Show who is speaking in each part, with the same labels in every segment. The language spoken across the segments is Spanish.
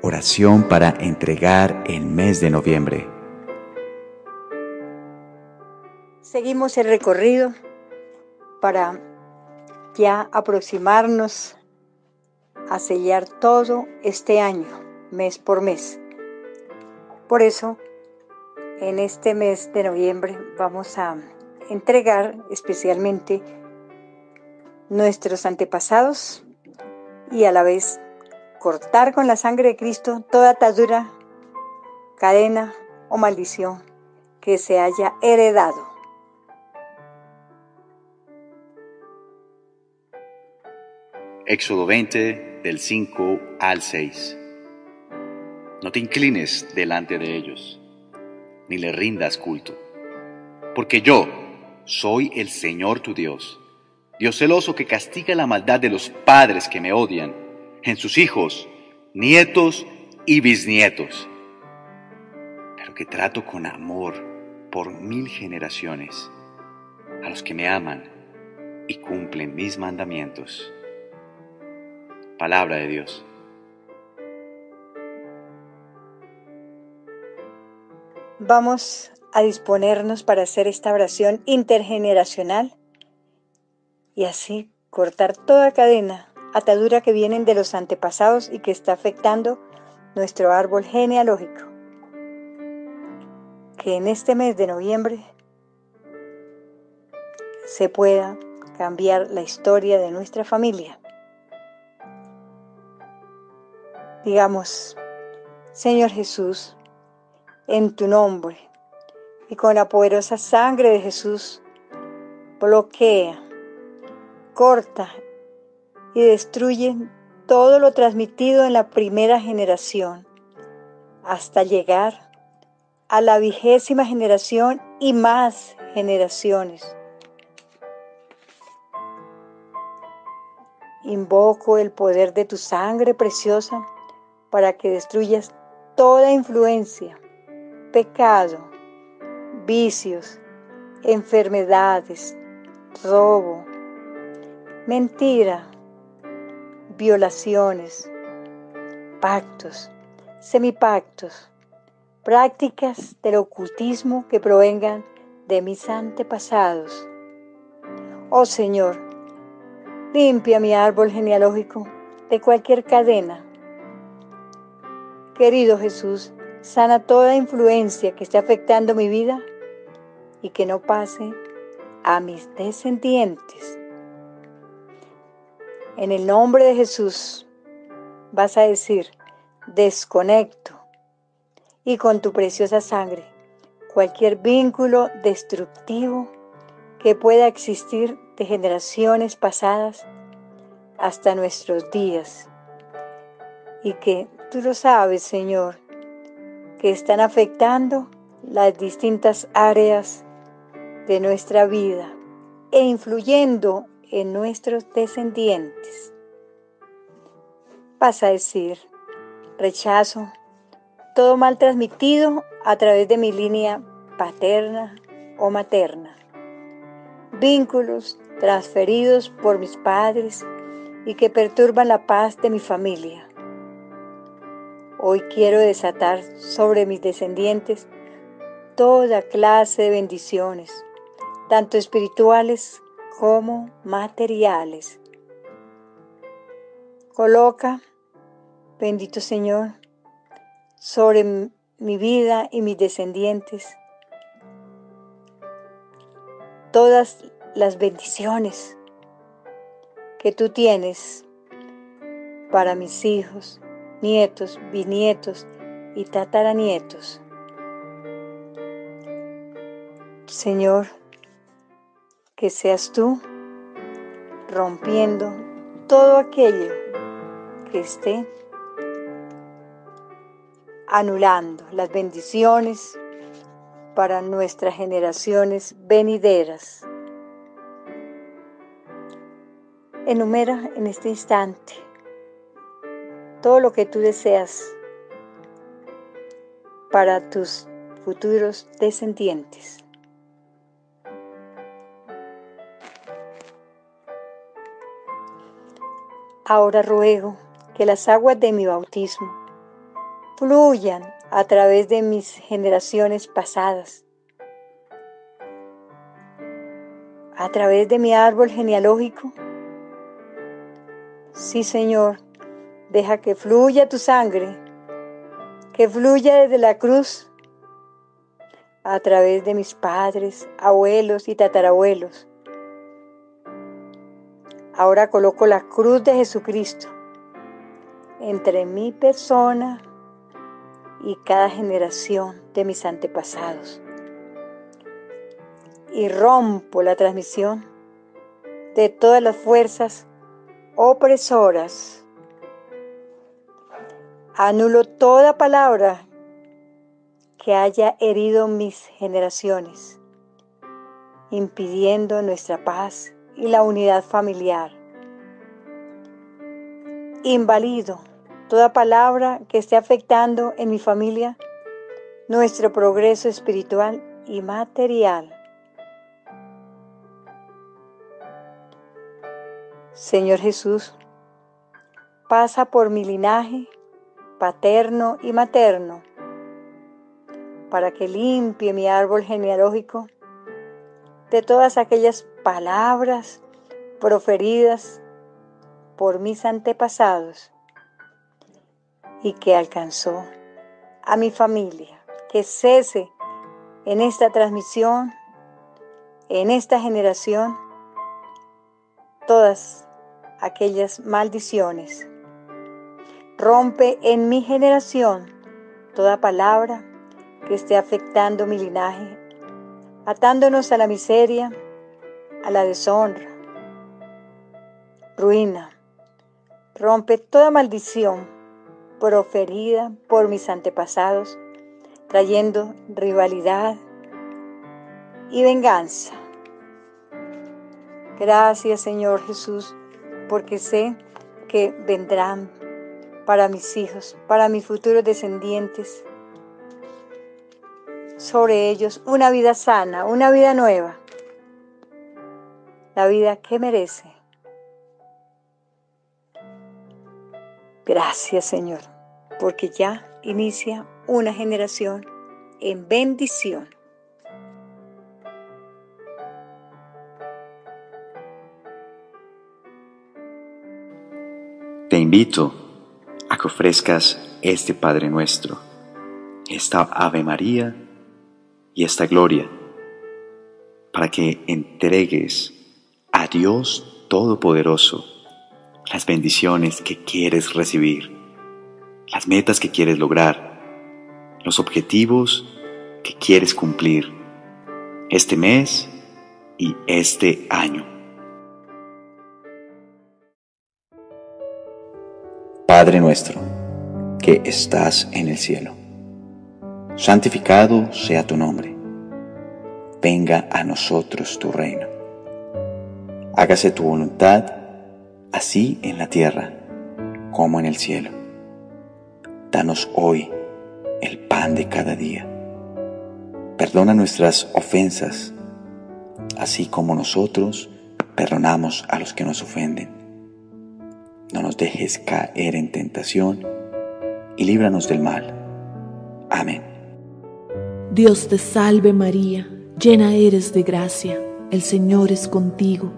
Speaker 1: Oración para entregar el mes de noviembre.
Speaker 2: Seguimos el recorrido para ya aproximarnos a sellar todo este año, mes por mes. Por eso, en este mes de noviembre vamos a entregar especialmente nuestros antepasados y a la vez cortar con la sangre de Cristo toda atadura, cadena o maldición que se haya heredado.
Speaker 1: Éxodo 20 del 5 al 6. No te inclines delante de ellos, ni le rindas culto, porque yo soy el Señor tu Dios, Dios celoso que castiga la maldad de los padres que me odian en sus hijos, nietos y bisnietos, pero que trato con amor por mil generaciones a los que me aman y cumplen mis mandamientos. Palabra de Dios.
Speaker 2: Vamos a disponernos para hacer esta oración intergeneracional y así cortar toda cadena atadura que vienen de los antepasados y que está afectando nuestro árbol genealógico. Que en este mes de noviembre se pueda cambiar la historia de nuestra familia. Digamos, Señor Jesús, en tu nombre y con la poderosa sangre de Jesús, bloquea, corta y destruyen todo lo transmitido en la primera generación, hasta llegar a la vigésima generación y más generaciones. Invoco el poder de tu sangre preciosa para que destruyas toda influencia, pecado, vicios, enfermedades, robo, mentira, violaciones, pactos, semipactos, prácticas del ocultismo que provengan de mis antepasados. Oh Señor, limpia mi árbol genealógico de cualquier cadena. Querido Jesús, sana toda influencia que esté afectando mi vida y que no pase a mis descendientes. En el nombre de Jesús vas a decir, desconecto y con tu preciosa sangre cualquier vínculo destructivo que pueda existir de generaciones pasadas hasta nuestros días. Y que tú lo sabes, Señor, que están afectando las distintas áreas de nuestra vida e influyendo en nuestros descendientes. Vas a decir, rechazo todo mal transmitido a través de mi línea paterna o materna, vínculos transferidos por mis padres y que perturban la paz de mi familia. Hoy quiero desatar sobre mis descendientes toda clase de bendiciones, tanto espirituales como materiales. Coloca, bendito Señor, sobre mi vida y mis descendientes todas las bendiciones que tú tienes para mis hijos, nietos, bisnietos y tataranietos. Señor, que seas tú rompiendo todo aquello que esté anulando las bendiciones para nuestras generaciones venideras. Enumera en este instante todo lo que tú deseas para tus futuros descendientes. Ahora ruego que las aguas de mi bautismo fluyan a través de mis generaciones pasadas, a través de mi árbol genealógico. Sí, Señor, deja que fluya tu sangre, que fluya desde la cruz a través de mis padres, abuelos y tatarabuelos. Ahora coloco la cruz de Jesucristo entre mi persona y cada generación de mis antepasados. Y rompo la transmisión de todas las fuerzas opresoras. Anulo toda palabra que haya herido mis generaciones, impidiendo nuestra paz y la unidad familiar. Invalido toda palabra que esté afectando en mi familia nuestro progreso espiritual y material. Señor Jesús, pasa por mi linaje paterno y materno para que limpie mi árbol genealógico de todas aquellas palabras proferidas por mis antepasados y que alcanzó a mi familia. Que cese en esta transmisión, en esta generación, todas aquellas maldiciones. Rompe en mi generación toda palabra que esté afectando mi linaje, atándonos a la miseria, a la deshonra, ruina. Rompe toda maldición proferida por mis antepasados, trayendo rivalidad y venganza. Gracias Señor Jesús, porque sé que vendrán para mis hijos, para mis futuros descendientes, sobre ellos una vida sana, una vida nueva, la vida que merece. Gracias Señor, porque ya inicia una generación en bendición.
Speaker 1: Te invito a que ofrezcas este Padre nuestro, esta Ave María y esta Gloria, para que entregues Dios Todopoderoso las bendiciones que quieres recibir, las metas que quieres lograr, los objetivos que quieres cumplir este mes y este año. Padre nuestro, que estás en el cielo, santificado sea tu nombre, venga a nosotros tu reino, hágase tu voluntad así en la tierra como en el cielo. Danos hoy el pan de cada día. Perdona nuestras ofensas, así como nosotros perdonamos a los que nos ofenden. No nos dejes caer en tentación y líbranos del mal. Amén.
Speaker 3: Dios te salve María, llena eres de gracia, el Señor es contigo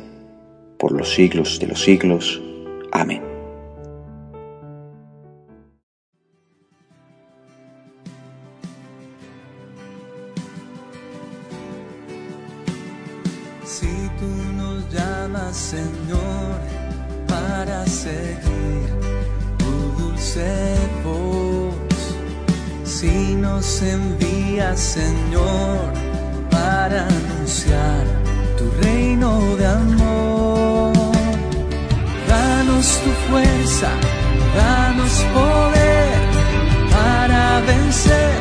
Speaker 1: por los siglos de los siglos. Amén.
Speaker 4: Si tú nos llamas, Señor, para seguir tu dulce voz, si nos envías, Señor, para anunciar tu reino de amor danos tu fuerza, danos poder para vencer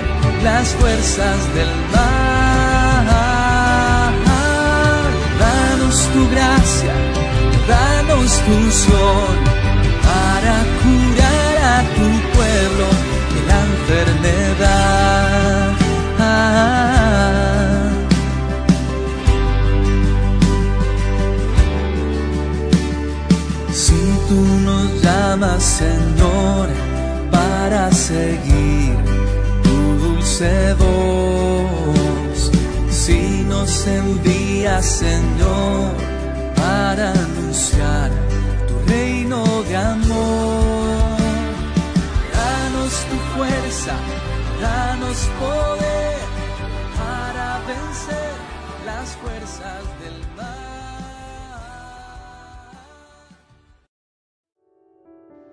Speaker 4: las fuerzas del mal. Danos tu gracia, danos tu sol para curar a tu pueblo nos llamas, Señor, para seguir tu dulce voz, si nos envías, Señor, para anunciar tu reino de amor, danos tu fuerza, danos poder para vencer las fuerzas del mal.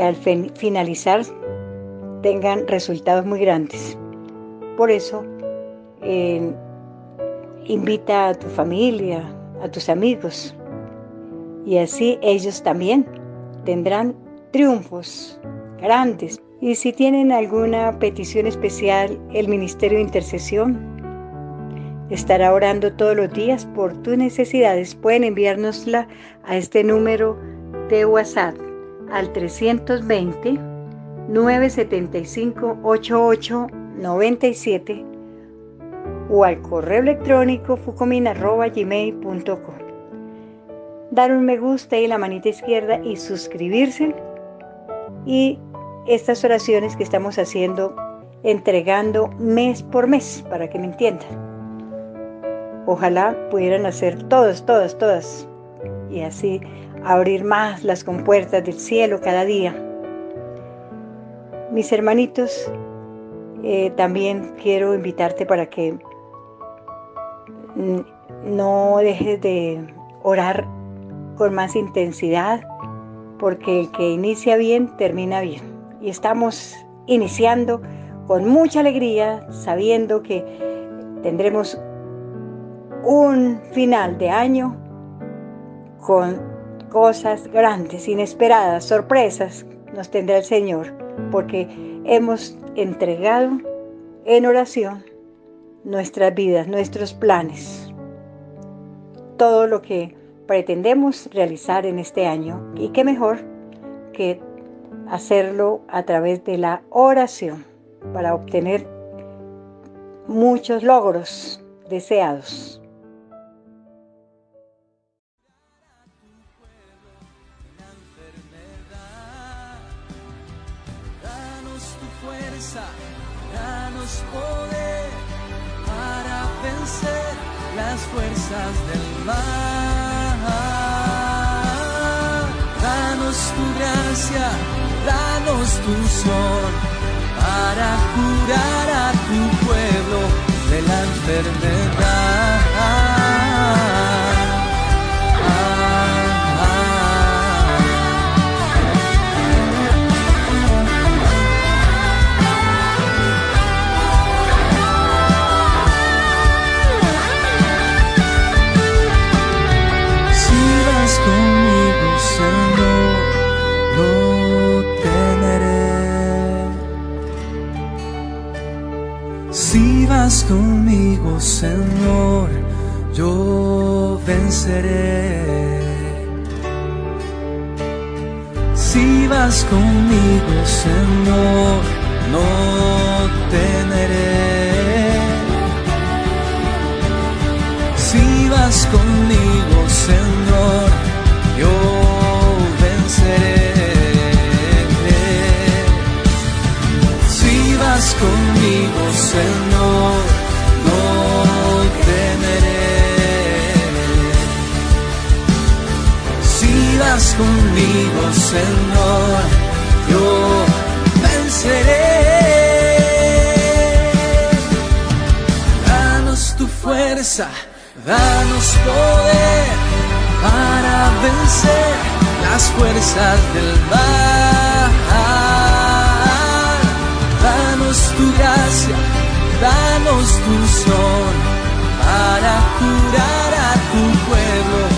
Speaker 2: al finalizar tengan resultados muy grandes. Por eso, eh, invita a tu familia, a tus amigos, y así ellos también tendrán triunfos grandes. Y si tienen alguna petición especial, el Ministerio de Intercesión estará orando todos los días por tus necesidades. Pueden enviárnosla a este número de WhatsApp al 320 975 8897 o al correo electrónico fucomin.gmail.com. Dar un me gusta y la manita izquierda y suscribirse. Y estas oraciones que estamos haciendo, entregando mes por mes, para que me entiendan. Ojalá pudieran hacer todas, todas, todas. Y así abrir más las compuertas del cielo cada día. Mis hermanitos, eh, también quiero invitarte para que no dejes de orar con más intensidad, porque el que inicia bien, termina bien. Y estamos iniciando con mucha alegría, sabiendo que tendremos un final de año con cosas grandes, inesperadas, sorpresas nos tendrá el Señor, porque hemos entregado en oración nuestras vidas, nuestros planes, todo lo que pretendemos realizar en este año. Y qué mejor que hacerlo a través de la oración para obtener muchos logros deseados.
Speaker 4: Danos poder para vencer las fuerzas del mal. Danos tu gracia, danos tu sol para curar a tu pueblo de la enfermedad. Si vas conmigo, Señor, no temeré. Si vas conmigo, Señor, yo venceré. Si vas conmigo, Señor, conmigo, Señor, yo venceré. Danos tu fuerza, danos poder para vencer las fuerzas del mar. Danos tu gracia, danos tu sol para curar a tu pueblo.